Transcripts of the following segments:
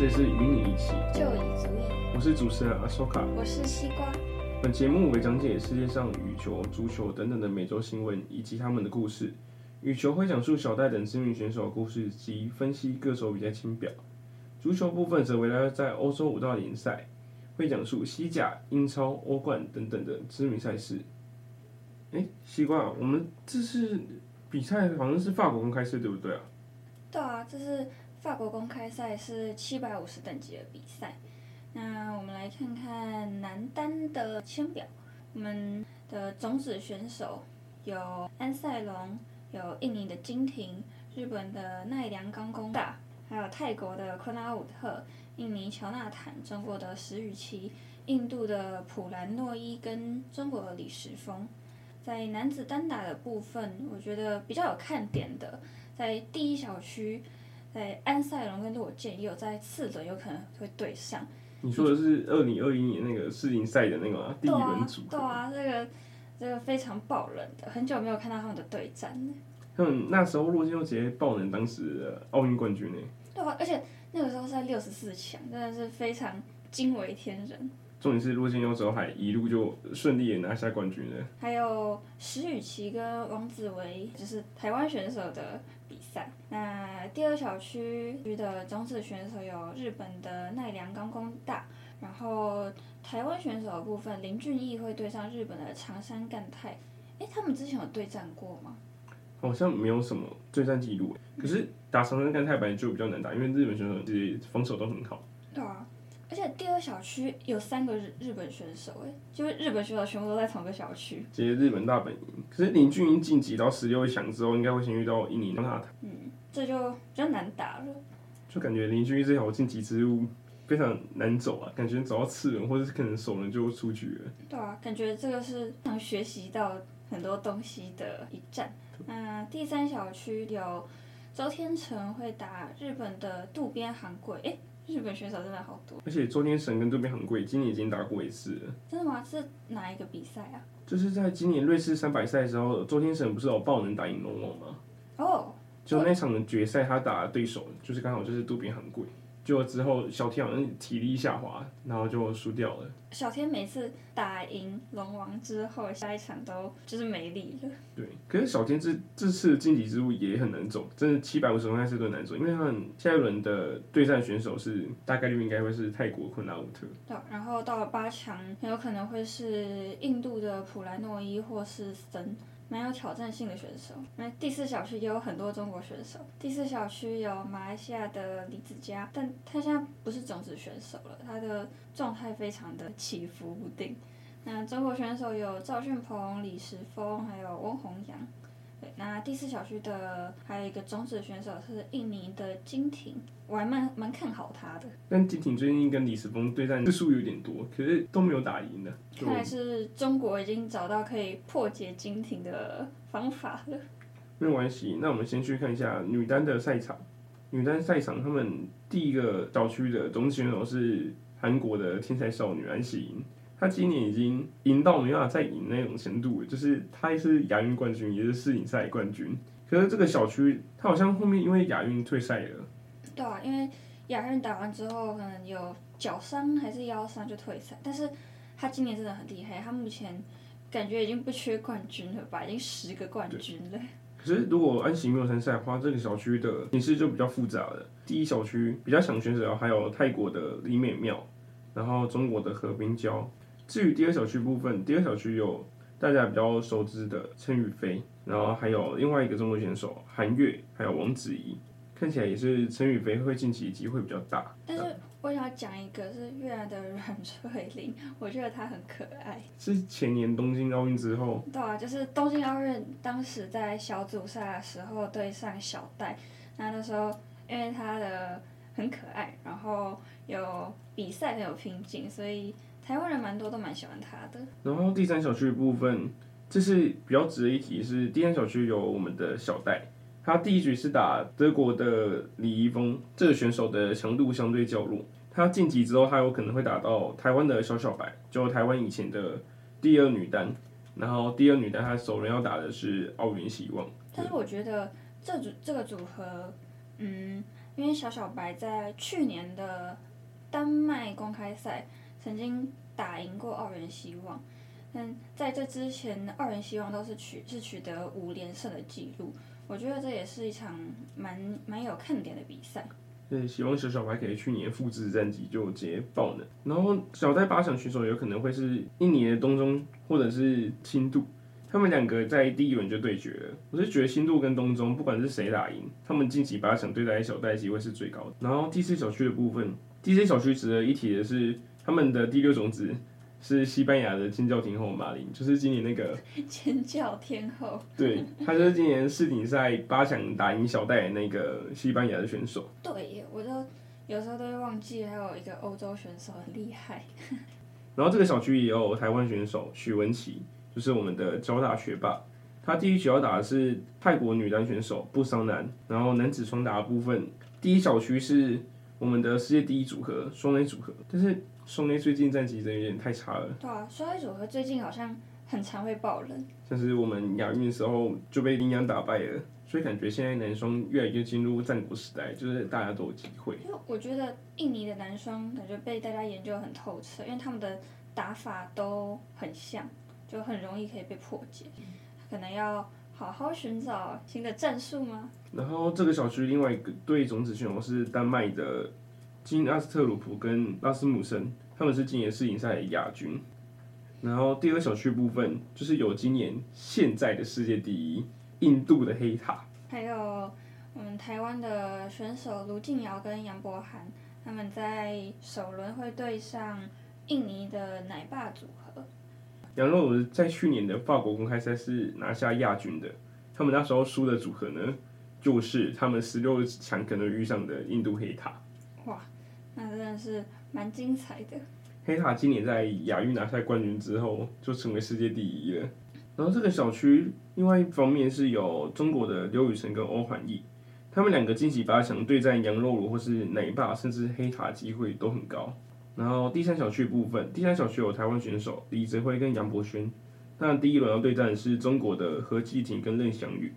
这里是与你一起就已足矣。我是主持人阿苏卡，我是西瓜。本节目为讲解世界上羽球、足球等等的每周新闻以及他们的故事。羽球会讲述小戴等知名选手的故事及分析各手比赛清表。足球部分则围绕在欧洲五大联赛，会讲述西甲、英超、欧冠等等的知名赛事。哎，西瓜，我们这是比赛，好像是法国公开赛，对不对啊？对啊，这是法国公开赛，是七百五十等级的比赛。那我们来看看男单的签表，我们的种子选手有安赛龙，有印尼的金廷，日本的奈良冈功大，还有泰国的昆拉武特，印尼乔纳坦，中国的石宇奇，印度的普兰诺伊跟中国的李时峰。在男子单打的部分，我觉得比较有看点的，在第一小区，在安赛龙跟洛健也有在次轮有可能会对上。你说的是二零二一年那个世锦赛的那个第一轮组？对啊，这个这个非常爆冷的，很久没有看到他们的对战。他们那时候洛健又直接爆冷当时的奥运冠军呢。对啊，而且那个时候是在六十四强，真的是非常惊为天人。重点是洛金优之后还一路就顺利的拿下冠军了。还有石宇奇跟王子维，就是台湾选手的那第二小区的种子选手有日本的奈良冈功大，然后台湾选手的部分林俊逸会对上日本的长山干太。哎，他们之前有对战过吗？好像没有什么对战记录。可是打长山干太本来就比较难打，因为日本选手其实防守都很好。对啊。而且第二小区有三个日日本选手，哎，就是日本选手全部都在同个小区。这些日本大本营，可是林俊英晋级到十六强之后，应该会先遇到印尼的他。嗯，这就比较难打了。就感觉林俊英这条晋级之路非常难走啊，感觉走到次轮或者是可能首轮就出局了。对啊，感觉这个是能学习到很多东西的一站。嗯第三小区有周天成会打日本的渡边航贵，哎。日本选手真的好多，而且周天神跟渡边很贵今年已经打过一次了。真的吗？是哪一个比赛啊？就是在今年瑞士三百赛的时候，周天神不是有爆能打赢龙王吗？哦、oh,，就那场的决赛，他打的对手就是刚好就是渡边很贵。就之后小天好像体力下滑，然后就输掉了。小天每次打赢龙王之后，下一场都就是没力了。对，可是小天这这次晋级之路也很难走，真的七百五十公开是都难走，因为他们下一轮的对战选手是大概率应该会是泰国昆拉乌特。对，然后到了八强，很有可能会是印度的普兰诺伊或是森。蛮有挑战性的选手，那第四小区也有很多中国选手。第四小区有马来西亚的李子嘉，但他现在不是种子选手了，他的状态非常的起伏不定。那中国选手有赵俊鹏、李时峰，还有翁虹阳。对，那第四小区的还有一个种子选手是印尼的金廷，我还蛮蛮看好他的。但金廷最近跟李时峰对战次数有点多，可是都没有打赢的。看来是中国已经找到可以破解金廷的方法了。没有关系，那我们先去看一下女单的赛场。女单赛场，他们第一个小区的种子选手是韩国的天才少女安喜莹。他今年已经赢到没办法再赢那种程度，就是他也是亚运冠军，也是世锦赛冠军。可是这个小区，他好像后面因为亚运退赛了。对啊，因为亚运打完之后，可能有脚伤还是腰伤就退赛。但是他今年真的很厉害，他目前感觉已经不缺冠军了吧，已经十个冠军了。可是如果安琪没有参赛的话，这个小区的形势就比较复杂了。第一小区比较强选手还有泰国的李美妙，然后中国的何冰娇。至于第二小区部分，第二小区有大家比较熟知的陈雨菲，然后还有另外一个中国选手韩悦，还有王子怡，看起来也是陈雨菲会晋级的机会比较大。但是我想要讲一个是越南的阮翠玲，我觉得她很可爱。是前年东京奥运之后。对啊，就是东京奥运当时在小组赛的时候对上小戴，那那时候因为她的很可爱，然后有比赛很有拼劲，所以。台湾人蛮多，都蛮喜欢他的。然后第三小区的部分，这是比较值得一提，是第三小区有我们的小戴，他第一局是打德国的李易峰，这个选手的强度相对较弱，他晋级之后，他有可能会打到台湾的小小白，就台湾以前的第二女单。然后第二女单，他首轮要打的是奥运希望。但是我觉得这组这个组合，嗯。因因为小小白在去年的丹麦公开赛曾经打赢过奥原希望，但在这之前，奥原希望都是取是取得五连胜的记录。我觉得这也是一场蛮蛮有看点的比赛。对，希望小小白可以去年复制战绩就直接爆冷。然后小戴八强选手有可能会是印尼的东中或者是新度，他们两个在第一轮就对决了。我是觉得新度跟东中不管是谁打赢，他们晋级八强对战小戴机会是最高的。然后第四小区的部分，第四小区值得一提的是他们的第六种子。是西班牙的尖叫天后马琳，就是今年那个 尖叫天后。对，他就是今年世锦赛八强打赢小戴的那个西班牙的选手。对，我都有时候都会忘记还有一个欧洲选手很厉害。然后这个小区也有台湾选手许文琪，就是我们的交大学霸。他第一局要打的是泰国女单选手布桑南，然后男子双打的部分，第一小区是我们的世界第一组合双 A 组合，但是。双 A 最近战绩真的有点太差了。对啊，双 A 组合最近好像很常会爆冷。像是我们亚运的时候就被林洋打败了，所以感觉现在男双越来越进入战国时代，就是大家都有机会。因为我觉得印尼的男双感觉被大家研究很透彻，因为他们的打法都很像，就很容易可以被破解。可能要好好寻找新的战术吗？然后这个小区另外一个对种子选手是丹麦的。金阿斯特鲁普跟拉斯姆森，他们是今年世锦赛的亚军。然后第二个小区部分就是有今年现在的世界第一印度的黑塔，还有我们台湾的选手卢静瑶跟杨博涵，他们在首轮会对上印尼的奶爸组合。杨若如在去年的法国公开赛是拿下亚军的，他们那时候输的组合呢，就是他们十六强可能遇上的印度黑塔。哇，那真的是蛮精彩的。黑塔今年在亚运拿下冠军之后，就成为世界第一了。然后这个小区另外一方面是有中国的刘雨辰跟欧环义，他们两个晋级八强对战杨若如或是奶爸，甚至黑塔机会都很高。然后第三小区部分，第三小区有台湾选手李泽辉跟杨博轩，那第一轮要对战是中国的何继廷跟任翔宇。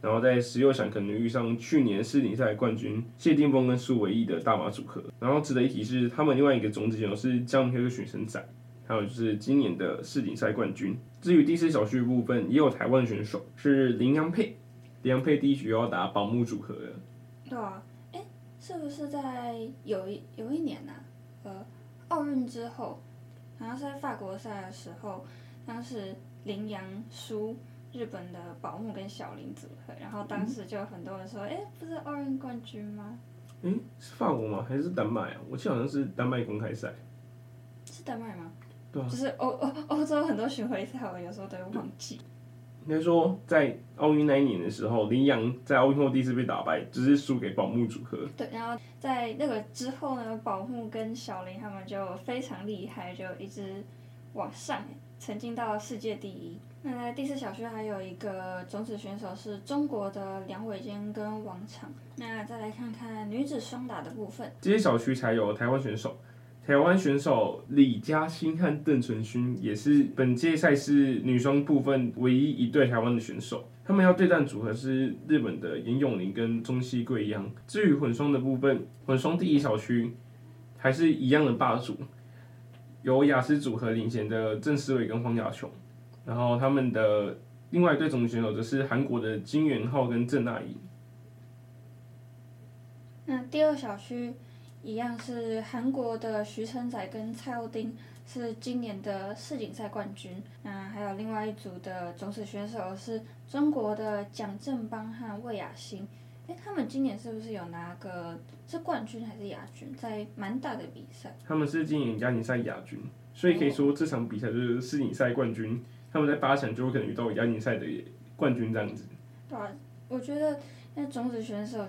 然后在十六强可能遇上去年世锦赛冠军谢定峰跟苏维义的大马组合。然后值得一提是，他们另外一个种子选手是江明辉跟许伸仔，还有就是今年的世锦赛冠军。至于第四小区部分，也有台湾选手是林洋配，林洋配第一局要打宝木组合的。对啊，哎，是不是在有一有一年呢、啊？呃，奥运之后，好像是在法国赛的时候，当时林洋输。日本的宝木跟小林组合，然后当时就有很多人说：“哎、嗯，不是奥运冠军吗？”哎，是法国吗？还是丹麦啊？我记得好像是丹麦公开赛。是丹麦吗？对啊。就是欧欧欧洲很多巡回赛，我有时候都会忘记。应该说，在奥运那一年的时候，林洋在奥运后第一次被打败，只是输给宝木组合。对，然后在那个之后呢，宝木跟小林他们就非常厉害，就一直往上，曾经到世界第一。那在第四小区还有一个种子选手是中国的梁伟坚跟王昶。那再来看看女子双打的部分。这些小区才有台湾选手，台湾选手李嘉欣和邓淳勋也是本届赛事女双部分唯一一对台湾的选手。他们要对战组合是日本的严永林跟中西贵央。至于混双的部分，混双第一小区还是一样的霸主，由雅思组合领衔的郑思维跟黄雅琼。然后他们的另外一对种子选手则是韩国的金元浩跟郑娜颖。那第二小区一样是韩国的徐承宰跟蔡祐丁，是今年的世锦赛冠军。那还有另外一组的种子选手是中国的蒋正邦和魏雅欣。哎，他们今年是不是有拿个是冠军还是亚军？在蛮大的比赛。他们是今年亚锦赛亚军，所以可以说这场比赛就是世锦赛冠军。他们在八强就可能遇到亚锦赛的冠军这样子。对啊，我觉得那种子选手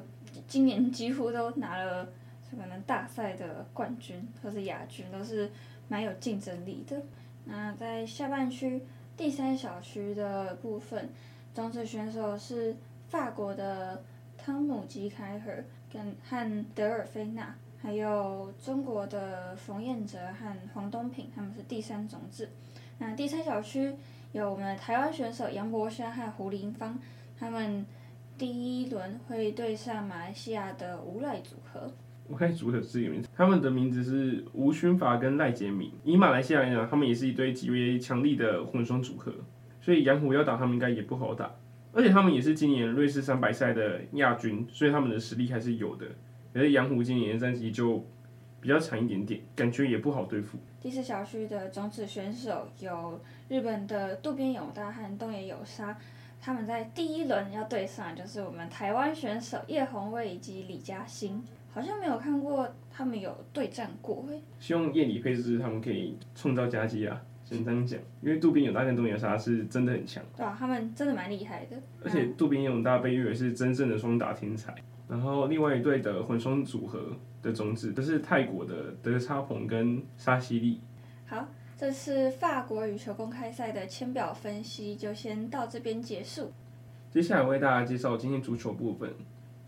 今年几乎都拿了可能大赛的冠军或是亚军，都是蛮有竞争力的。那在下半区第三小区的部分，种子选手是法国的汤姆吉凯尔跟和德尔菲娜，还有中国的冯彦哲和黄东萍，他们是第三种子。那第三小区有我们的台湾选手杨博轩和胡林芳，他们第一轮会对上马来西亚的无赖组合。无赖组合是一个名字，他们的名字是吴勋法跟赖杰明。以马来西亚来讲，他们也是一对极为强力的混双组合，所以杨虎要打他们应该也不好打。而且他们也是今年瑞士三百赛的亚军，所以他们的实力还是有的。可是洋虎今年的战绩就比较惨一点点，感觉也不好对付。第四小区的种子选手有日本的渡边勇大和东野有纱，他们在第一轮要对上就是我们台湾选手叶红卫以及李嘉欣，好像没有看过他们有对战过诶。希望叶李配置他们可以创造佳绩啊！先这样讲，因为渡边勇大跟东野有纱是真的很强。对啊，他们真的蛮厉害的。而且渡边勇大被誉为是真正的双打天才。然后另外一队的混双组合的种子，就是泰国的德差鹏跟沙西利。好，这次法国羽球公开赛的签表分析就先到这边结束。接下来为大家介绍今天足球部分。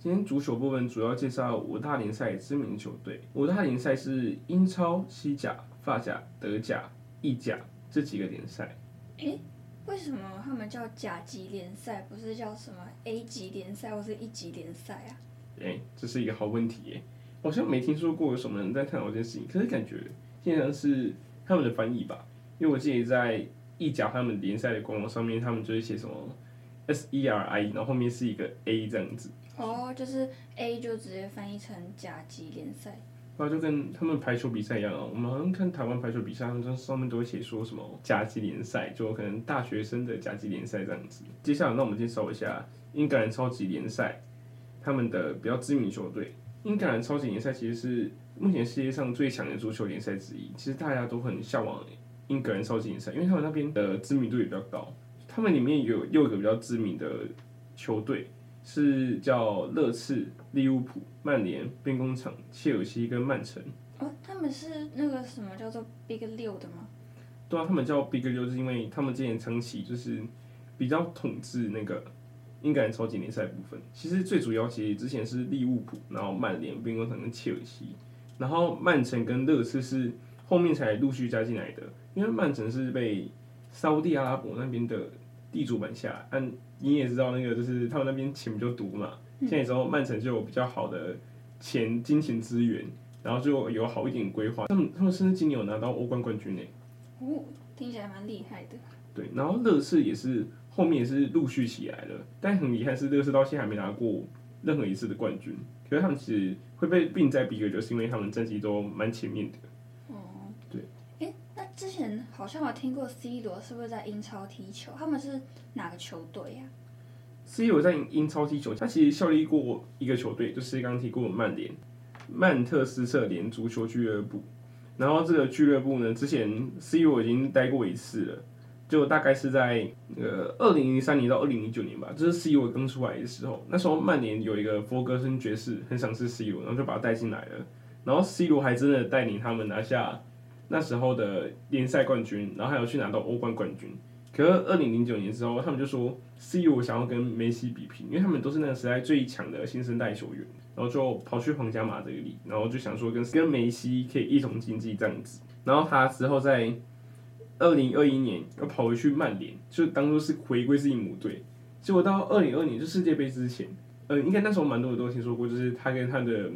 今天足球部分主要介绍五大联赛知名球队。五大联赛是英超、西甲、法甲、德甲、意甲这几个联赛。诶，为什么他们叫甲级联赛，不是叫什么 A 级联赛或是一级联赛啊？哎，这是一个好问题耶，好像没听说过有什么人在探讨这件事情，可是感觉现在是他们的翻译吧，因为我记得在意甲他们联赛的官网上面，他们就会写什么 S E R I，然后后面是一个 A 这样子。哦，就是 A 就直接翻译成甲级联赛。那就跟他们排球比赛一样啊，我们好像看台湾排球比赛，他们上面都会写说什么甲级联赛，就可能大学生的甲级联赛这样子。接下来，那我们介绍一下英格兰超级联赛。他们的比较知名球队，英格兰超级联赛其实是目前世界上最强的足球联赛之一。其实大家都很向往英格兰超级联赛，因为他们那边的知名度也比较高。他们里面有六个比较知名的球队，是叫热刺、利物浦、曼联、兵工厂、切尔西跟曼城。哦，他们是那个什么叫做 Big 六的吗？对啊，他们叫 Big 六，是因为他们之前长期就是比较统治那个。英格兰超级联赛部分，其实最主要其实之前是利物浦，然后曼联、兵工厂跟切尔西，然后曼城跟热刺是后面才陆续加进来的。因为曼城是被沙乌地阿拉伯那边的地主买下，但你也知道那个就是他们那边钱比较多嘛。现在之后曼城就有比较好的钱、金钱资源，然后就有好一点规划。他们他们甚至今年有拿到欧冠冠军呢。哦，听起来蛮厉害的。对，然后乐视也是。后面也是陆续起来了，但很遗憾是，乐视到现在还没拿过任何一次的冠军。可是他们其实会被并在比格，就是因为他们战绩都蛮前面的。之前好像有听过 C 罗是不是在英超踢球？他们是哪个球队呀？C 罗在英超踢球，他其实效力过一个球队，就是刚刚提过的曼联，曼彻斯特联足球俱乐部。然后这个俱乐部呢，之前 C 罗已经待过一次了。就大概是在呃二零零三年到二零零九年吧，就是 C 罗刚出来的时候，那时候曼联有一个弗格森爵士很赏识 C 罗，然后就把他带进来了，然后 C 罗还真的带领他们拿下那时候的联赛冠军，然后还有去拿到欧冠冠军。可是二零零九年之后，他们就说 C 罗想要跟梅西比拼，因为他们都是那个时代最强的新生代球员，然后就跑去皇家马德里，然后就想说跟跟梅西可以一同竞技这样子，然后他之后在。二零二一年又跑回去曼联，就当做是回归自己母队。结果到二零二年就世界杯之前，嗯、呃，应该那时候蛮多人都听说过，就是他跟他的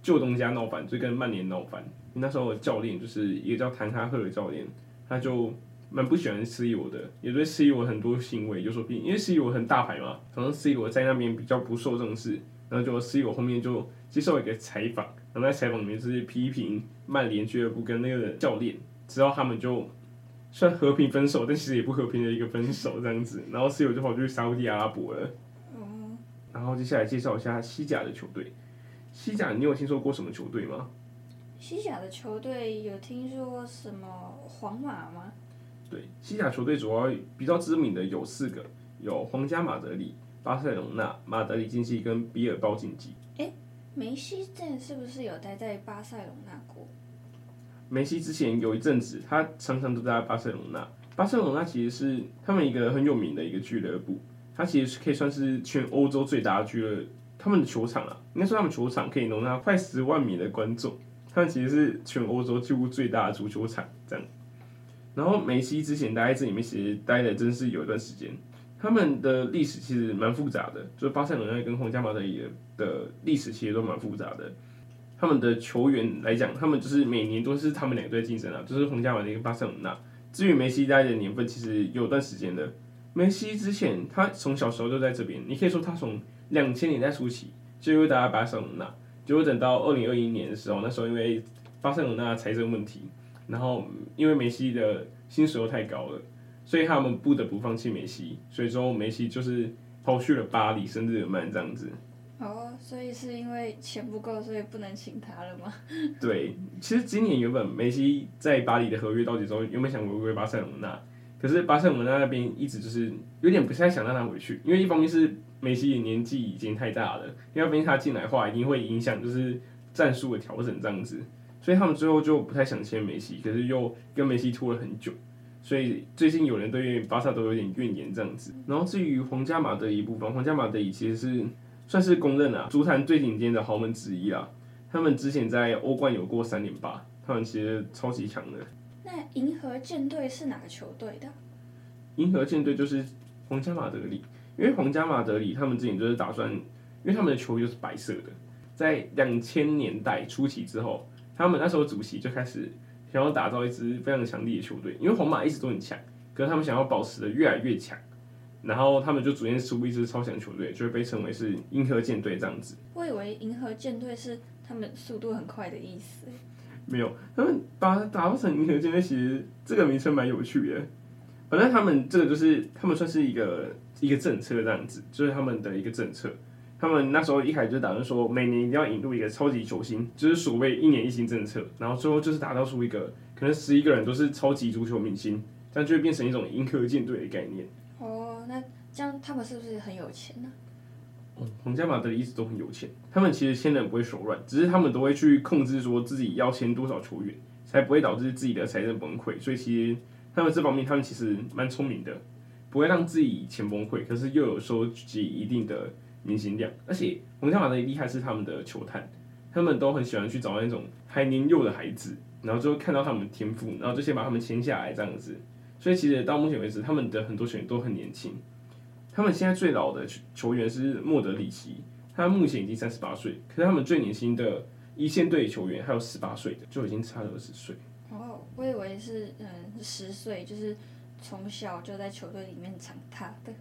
旧东家闹翻，就跟曼联闹翻。那时候的教练就是一个叫谭哈赫的教练，他就蛮不喜欢 C 罗的，也对 C 罗很多行为有所批评，因为 C 罗很大牌嘛，可能 C 罗在那边比较不受重视，然后就 C 罗后面就接受一个采访，然后在采访里面就是批评曼联俱乐部跟那个教练，之后他们就。算和平分手，但其实也不和平的一个分手这样子。然后 C 罗就跑去沙乌地阿拉伯了。嗯。然后接下来介绍一下西甲的球队。西甲，你有听说过什么球队吗？西甲的球队有听说什么皇马吗？对，西甲球队主要比较知名的有四个，有皇家马德里、巴塞隆纳、马德里竞技跟比尔包竞技。诶，梅西这是不是有待在巴塞隆纳过？梅西之前有一阵子，他常常都在巴塞隆纳。巴塞隆纳其实是他们一个很有名的一个俱乐部，它其实可以算是全欧洲最大的俱乐。他们的球场啊，应该说他们球场可以容纳快十万名的观众。他们其实是全欧洲几乎最大的足球场这样。然后梅西之前待在这里面，其实待的真是有一段时间。他们的历史其实蛮复杂的，就是巴塞罗那跟皇家马德里的历史其实都蛮复杂的。他们的球员来讲，他们就是每年都是他们两队竞争啊，就是皇家马德里跟巴塞罗那。至于梅西待的年份，其实有段时间的。梅西之前他从小时候就在这边，你可以说他从两千年代初期就会待在巴塞罗那，结果等到二零二一年的时候，那时候因为巴塞罗那财政问题，然后因为梅西的薪水又太高了。所以他们不得不放弃梅西，所以说梅西就是抛去了巴黎，甚至日耳曼这样子。哦，所以是因为钱不够，所以不能请他了吗？对，其实今年原本梅西在巴黎的合约到期之后，原本想回归巴塞罗那，可是巴塞罗那那边一直就是有点不太想让他回去，因为一方面是梅西的年纪已经太大了，另外一方面他进来的话一定会影响就是战术的调整这样子，所以他们最后就不太想签梅西，可是又跟梅西拖了很久。所以最近有人对巴萨都有点怨言这样子。然后至于皇家马德里部分，皇家马德里其实是算是公认啊，足坛最顶尖的豪门之一啊。他们之前在欧冠有过三连霸，他们其实超级强的。那银河舰队是哪个球队的？银河舰队就是皇家马德里，因为皇家马德里他们之前就是打算，因为他们的球衣都是白色的，在两千年代初期之后，他们那时候主席就开始。想要打造一支非常强力的球队，因为皇马一直都很强，可是他们想要保持的越来越强，然后他们就逐渐出一支超强球队，就会被称为是银河舰队这样子。我以为银河舰队是他们速度很快的意思。没有，他们把它打造成银河舰队，其实这个名称蛮有趣的。反正他们这个就是他们算是一个一个政策这样子，就是他们的一个政策。他们那时候一开始就打算说，每年一定要引入一个超级球星，就是所谓一年一星政策。然后最后就是打造出一个可能十一个人都是超级足球明星，这样就会变成一种银河舰队的概念。哦，那这样他们是不是很有钱呢？嗯，皇家马德里一直都很有钱，他们其实签人不会手软，只是他们都会去控制说自己要签多少球员，才不会导致自己的财政崩溃。所以其实他们这方面他们其实蛮聪明的，不会让自己钱崩溃，可是又有收集一定的。明星量，而且皇家马德里厉害是他们的球探，他们都很喜欢去找那种还年幼的孩子，然后就会看到他们的天赋，然后就先把他们签下来这样子。所以其实到目前为止，他们的很多球员都很年轻。他们现在最老的球员是莫德里奇，他目前已经三十八岁，可是他们最年轻的一线队球员还有十八岁的，就已经差了二十岁。哦，我以为是嗯十岁，就是。从小就在球队里面长大的，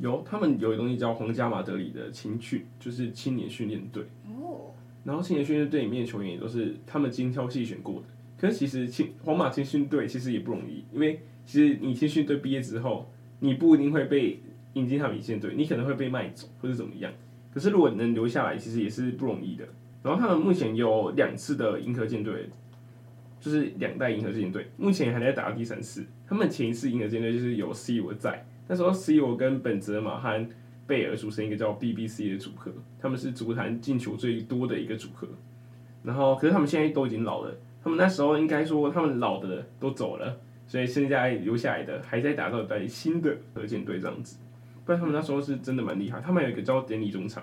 有他们有一东西叫皇家马德里的青训，就是青年训练队。哦。然后青年训练队里面的球员也都是他们精挑细选过的。可是其实青皇马青训队其实也不容易，因为其实你青训队毕业之后，你不一定会被引进他们一线队，你可能会被卖走或者怎么样。可是如果能留下来，其实也是不容易的。然后他们目前有两次的银河舰队。就是两代银河舰队，目前还在打第三次。他们前一次银河舰队就是有 C 罗在，那时候 C 罗跟本泽马和贝尔组成一个叫 BBC 的组合，他们是足坛进球最多的一个组合。然后，可是他们现在都已经老了，他们那时候应该说他们老的都走了，所以现在留下来的还在打造一新的核舰队这样子。不然他们那时候是真的蛮厉害，他们有一个叫典礼中场，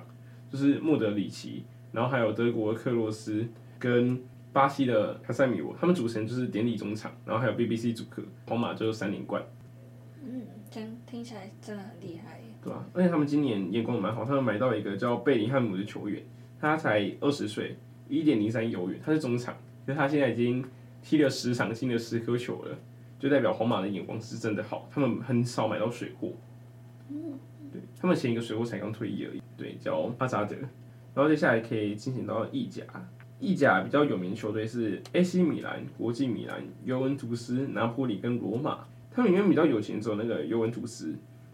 就是莫德里奇，然后还有德国克洛斯跟。巴西的卡塞米罗，他们组成就是典礼中场，然后还有 BBC 主客，皇马就是三连冠。嗯，听听起来真的很厉害。对啊，而且他们今年眼光蛮好，他们买到一个叫贝林汉姆的球员，他才二十岁，一点零三亿欧元，他是中场，因为他现在已经踢了十场，进了十颗球了，就代表皇马的眼光是真的好，他们很少买到水货。嗯，对，他们前一个水货才刚退役而已，对，叫阿扎德，然后接下来可以进行到意甲。意甲比较有名的球队是 AC 米兰、国际米兰、尤文图斯、拿坡里跟罗马。他们里面比较有钱只有那个尤文图斯。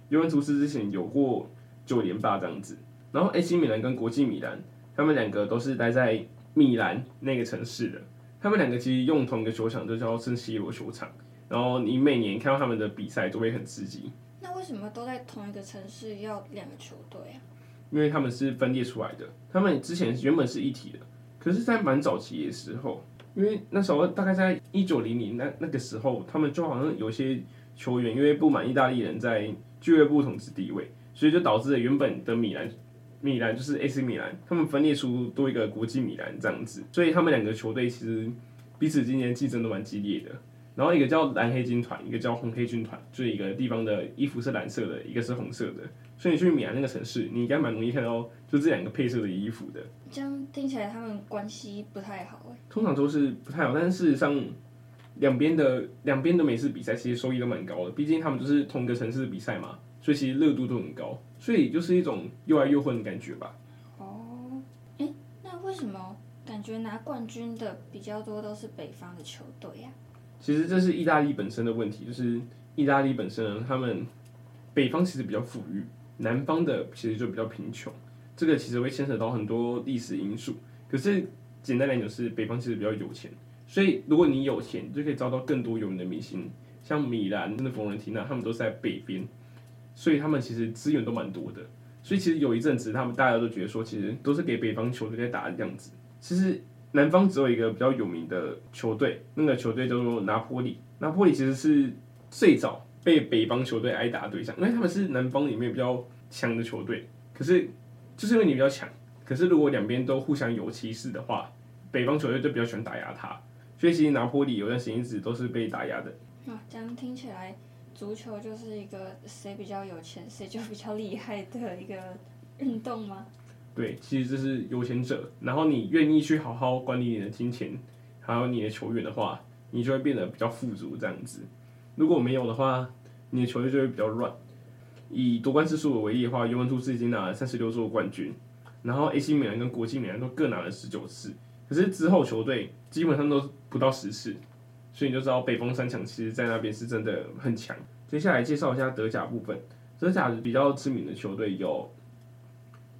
尤文图斯之前有过九连霸这样子。然后 AC 米兰跟国际米兰，他们两个都是待在米兰那个城市的。他们两个其实用同一个球场，就叫圣西罗球场。然后你每年看到他们的比赛都会很刺激。那为什么都在同一个城市要两个球队啊？因为他们是分裂出来的。他们之前原本是一体的。可是，在蛮早期的时候，因为那时候大概在一九零零那那个时候，他们就好像有些球员因为不满意大利人在俱乐部统治地位，所以就导致了原本的米兰，米兰就是 AC 米兰，他们分裂出多一个国际米兰这样子，所以他们两个球队其实彼此之间竞争都蛮激烈的。然后一个叫蓝黑军团，一个叫红黑军团，就是一个地方的衣服是蓝色的，一个是红色的。所以你去米兰那个城市，你应该蛮容易看到就这两个配色的衣服的。这样听起来他们关系不太好哎。通常都是不太好，但是事实上，两边的两边的美式比赛其实收益都蛮高的，毕竟他们都是同一个城市的比赛嘛，所以其实热度都很高，所以就是一种又爱又恨的感觉吧。哦，哎，那为什么感觉拿冠军的比较多都是北方的球队呀？其实这是意大利本身的问题，就是意大利本身呢，他们北方其实比较富裕，南方的其实就比较贫穷，这个其实会牵扯到很多历史因素。可是简单来讲，是北方其实比较有钱。所以，如果你有钱，就可以招到更多有名的明星，像米兰、那佛伦提纳，他们都是在北边，所以他们其实资源都蛮多的。所以其实有一阵子，他们大家都觉得说，其实都是给北方球队在打的样子。其实南方只有一个比较有名的球队，那个球队叫做拿坡里。拿坡里其实是最早被北方球队挨打的对象，因为他们是南方里面比较强的球队。可是就是因为你比较强，可是如果两边都互相有歧视的话，北方球队就比较喜欢打压他。所以其实拿坡里有段时间一直都是被打压的。啊，这样听起来，足球就是一个谁比较有钱谁就比较厉害的一个运动吗？对，其实这是有钱者，然后你愿意去好好管理你的金钱，还有你的球员的话，你就会变得比较富足这样子。如果没有的话，你的球队就会比较乱。以夺冠次数为例的话，尤文图斯已经拿了三十六座冠军，然后 AC 米兰跟国际米兰都各拿了十九次。可是之后球队基本上都不到十次，所以你就知道北风三强其实在那边是真的很强。接下来介绍一下德甲部分，德甲比较知名的球队有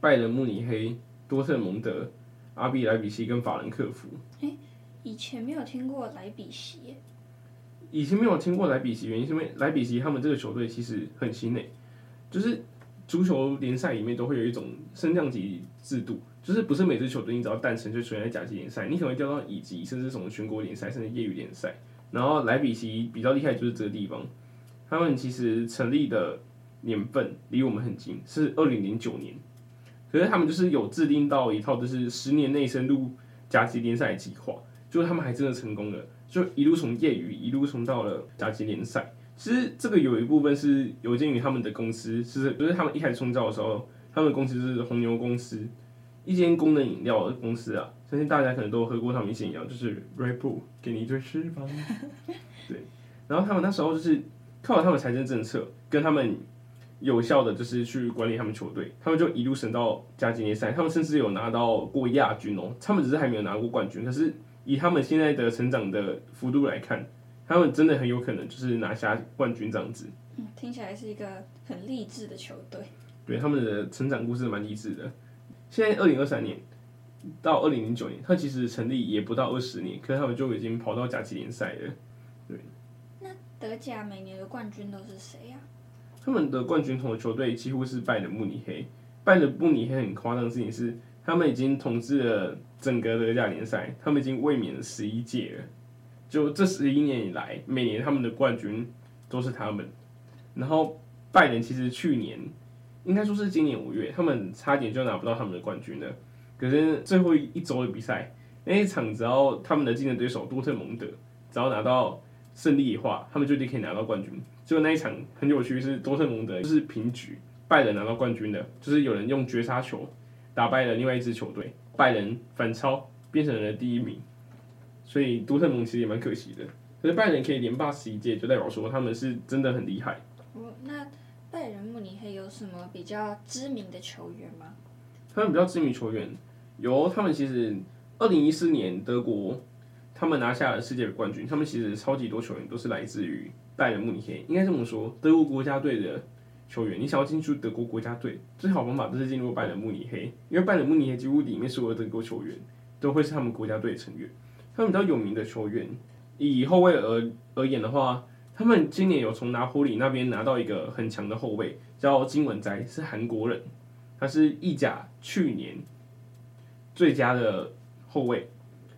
拜仁慕尼黑、多特蒙德、阿比莱比锡跟法兰克福。哎，以前没有听过莱比锡。以前没有听过莱比锡，原因是因为莱比锡他们这个球队其实很新诶，就是足球联赛里面都会有一种升降级制度。就是不是每支球队你只要诞生就出现在甲级联赛，你可能会掉到乙级，甚至什么全国联赛，甚至业余联赛。然后莱比锡比较厉害就是这个地方，他们其实成立的年份离我们很近，是二零零九年。可是他们就是有制定到一套就是十年内升入甲级联赛计划，就是他们还真的成功了，就一路从业余一路冲到了甲级联赛。其实这个有一部分是有鉴于他们的公司，是就是他们一开始创造的时候，他们的公司是红牛公司。一间功能饮料的公司啊，相信大家可能都喝过他们一些饮料，就是 Red Bull，给你一对翅膀。对，然后他们那时候就是靠他们财政政策，跟他们有效的就是去管理他们球队，他们就一路升到甲级联赛，他们甚至有拿到过亚军哦。他们只是还没有拿过冠军，可是以他们现在的成长的幅度来看，他们真的很有可能就是拿下冠军这样子。嗯，听起来是一个很励志的球队。对，他们的成长故事蛮励志的。现在二零二三年到二零零九年，他其实成立也不到二十年，可是他们就已经跑到甲级联赛了。对。那德甲每年的冠军都是谁呀？他们的冠军同的球队几乎是拜仁慕尼黑。拜仁慕尼黑很夸张的事情是，他们已经统治了整个德甲联赛，他们已经卫冕了十一届了。就这十一年以来，每年他们的冠军都是他们。然后拜仁其实去年。应该说是今年五月，他们差点就拿不到他们的冠军了。可是最后一周的比赛，那一场只要他们的竞争对手多特蒙德只要拿到胜利的话，他们就一定可以拿到冠军。就那一场很有趣，是多特蒙德就是平局，拜仁拿到冠军的，就是有人用绝杀球打败了另外一支球队，拜仁反超变成了第一名。所以多特蒙其实也蛮可惜的。可是拜仁可以连霸十一届，就代表说他们是真的很厉害。哦，那。拜仁慕尼黑有什么比较知名的球员吗？他们比较知名球员有，他们其实二零一四年德国他们拿下了世界的冠军，他们其实超级多球员都是来自于拜仁慕尼黑。应该这么说，德国国家队的球员，你想要进入德国国家队，最好方法就是进入拜仁慕尼黑，因为拜仁慕尼黑几乎里面所有的德国球员都会是他们国家队成员。他们比较有名的球员，以后卫而而言的话。他们今年有从拿坡里那边拿到一个很强的后卫，叫金文哉，是韩国人，他是意甲去年最佳的后卫。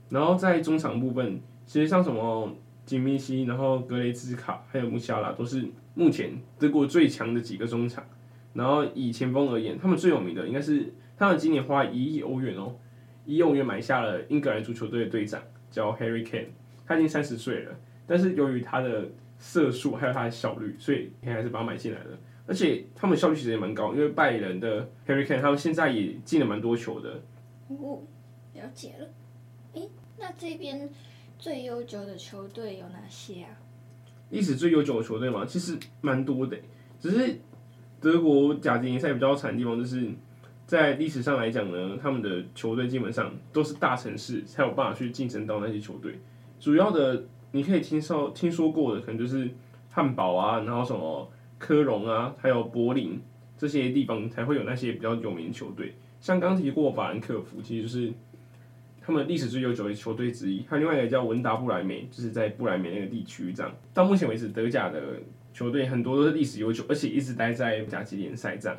然后在中场部分，其实像什么金密西，然后格雷兹卡，还有穆夏拉，都是目前德国最强的几个中场。然后以前锋而言，他们最有名的应该是他们今年花一亿欧元哦，一亿欧元买下了英格兰足球队的队长，叫 Harry Kane，他已经三十岁了。但是由于他的射术还有他的效率，所以还是把他买进来了。而且他们效率其实也蛮高，因为拜仁的 Harry Kane 他们现在也进了蛮多球的。哦，了解了。诶，那这边最悠久的球队有哪些啊？历史最悠久的球队嘛，其实蛮多的。只是德国甲级联赛比较惨的地方，就是在历史上来讲呢，他们的球队基本上都是大城市才有办法去晋升到那些球队。主要的你可以听说听说过的，可能就是汉堡啊，然后什么科隆啊，还有柏林这些地方才会有那些比较有名的球队。像刚提过法兰克福，其实就是他们历史最悠久的球队之一。还有另外一个叫文达布莱梅，就是在布莱梅那个地区这样。到目前为止，德甲的球队很多都是历史悠久，而且一直待在甲级联赛这样。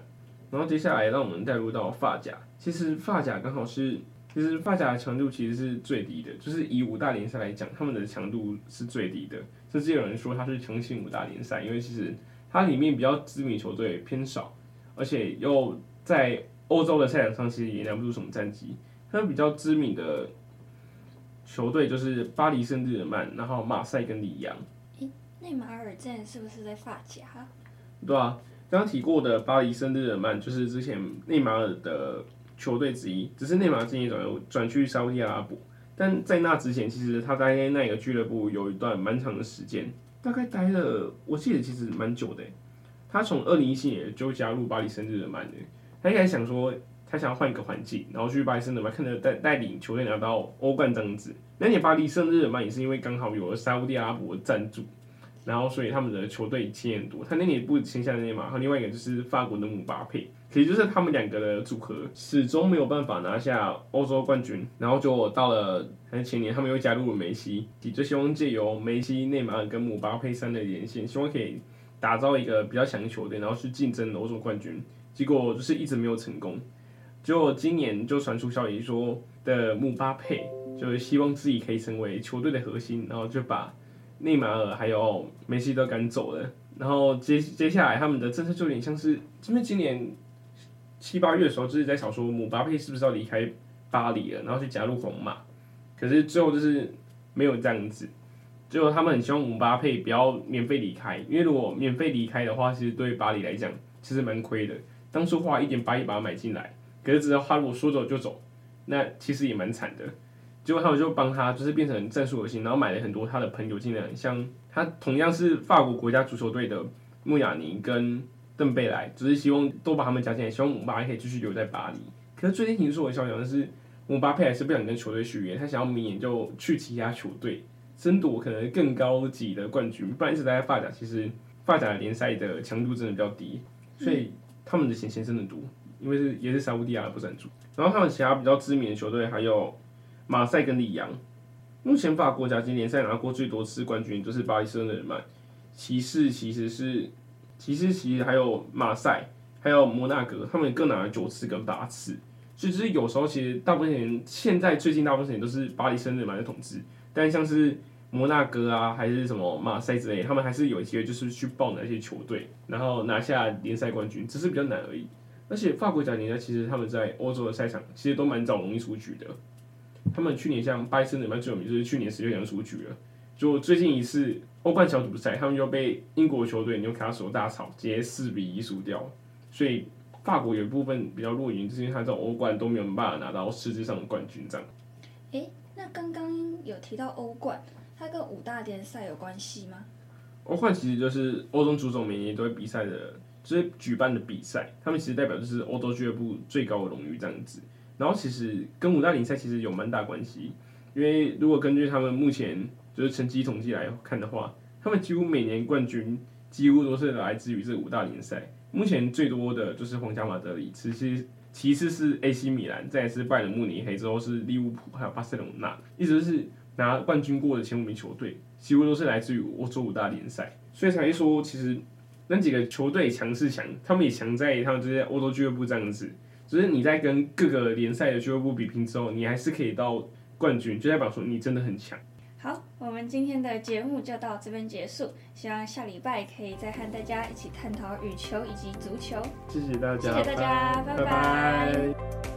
然后接下来让我们带入到法甲，其实法甲刚好是，其实法甲的强度其实是最低的，就是以五大联赛来讲，他们的强度是最低的。甚至有人说它是强行五大联赛，因为其实它里面比较知名球队偏少，而且又在。欧洲的赛场上其实也拿不出什么战绩，他们比较知名的球队就是巴黎圣日耳曼，然后马赛跟里昂。诶，内马尔之前是不是在法甲？对啊，刚刚提过的巴黎圣日耳曼就是之前内马尔的球队之一，只是内马尔今年转转去沙乌地阿拉伯，但在那之前，其实他待在那个俱乐部有一段蛮长的时间，大概待了，我记得其实蛮久的。他从二零一七年就加入巴黎圣日耳曼的。他一开始想说，他想要换一个环境，然后去巴黎圣日耳曼，看着带带领球队拿到欧冠这样子。那年巴黎圣日耳曼也是因为刚好有了沙乌地阿拉伯赞助，然后所以他们的球队签很多。他那年不签下内马尔，另外一个就是法国的姆巴佩，其实就是他们两个的组合始终没有办法拿下欧洲冠军。然后就到了还是前年，他们又加入了梅西，也就希望借由梅西、内马尔跟姆巴佩三的连线，希望可以打造一个比较强的球队，然后去竞争欧洲冠军。结果就是一直没有成功，就今年就传出消息说的姆巴佩就是希望自己可以成为球队的核心，然后就把内马尔还有梅西都赶走了。然后接接下来他们的政策就有点像是，因为今年七八月的时候就是在想说姆巴佩是不是要离开巴黎了，然后去加入皇马，可是最后就是没有这样子。最后他们很希望姆巴佩不要免费离开，因为如果免费离开的话，其实对巴黎来讲其实蛮亏的。当初花一点八亿把他买进来，格子的话如果说走就走，那其实也蛮惨的。结果他们就帮他，就是变成战术核心，然后买了很多他的朋友进来，像他同样是法国国家足球队的穆亚尼跟邓贝莱，只是希望都把他们加进来，希望姆巴佩可以继续留在巴黎。可是最近听说的消息是，姆巴佩还是不想跟球队续约，他想要明年就去其他球队争夺可能更高级的冠军，不然一直待在法甲，其实法甲联赛的强度真的比较低，所以。他们的钱钱真的多，因为是也是沙乌地阿拉伯赞助。然后他们其他比较知名的球队还有马赛跟里昂。目前法国甲级联赛拿过最多次冠军就是巴黎圣日耳曼，其次其实是其次其实还有马赛，还有摩纳哥，他们各拿了九次跟八次。所以就是有时候其实大部分人现在最近大部分时间都是巴黎圣日耳曼的统治，但像是。摩纳哥啊，还是什么马赛之类，他们还是有机会，就是去报那些球队，然后拿下联赛冠军，只是比较难而已。而且法国甲联赛其实他们在欧洲的赛场其实都蛮早容易出局的。他们去年像巴黎圣日耳曼最有名，就是去年十六强出局了。就最近一次欧冠小组赛，他们就被英国球队纽卡索大吵，直接四比一输掉。所以法国有一部分比较弱于，就是因为他在欧冠都没有办法拿到实质上的冠军这样。诶，那刚刚有提到欧冠。它跟五大联赛有关系吗？欧冠其实就是欧洲足总每年都会比赛的，就是举办的比赛。他们其实代表就是欧洲俱乐部最高的荣誉这样子。然后其实跟五大联赛其实有蛮大关系，因为如果根据他们目前就是成绩统计来看的话，他们几乎每年冠军几乎都是来自于这五大联赛。目前最多的就是皇家马德里，其实其次是 AC 米兰，再是拜仁慕尼黑，之后是利物浦，还有巴塞隆纳，一直是。拿冠军过的前五名球队，几乎都是来自于欧洲五大联赛，所以才说，其实那几个球队强是强，他们也强在他们这些欧洲俱乐部这样子。只是你在跟各个联赛的俱乐部比拼之后，你还是可以到冠军，就代表说你真的很强。好，我们今天的节目就到这边结束，希望下礼拜可以再和大家一起探讨羽球以及足球。谢谢大家，谢谢大家，拜拜。拜拜。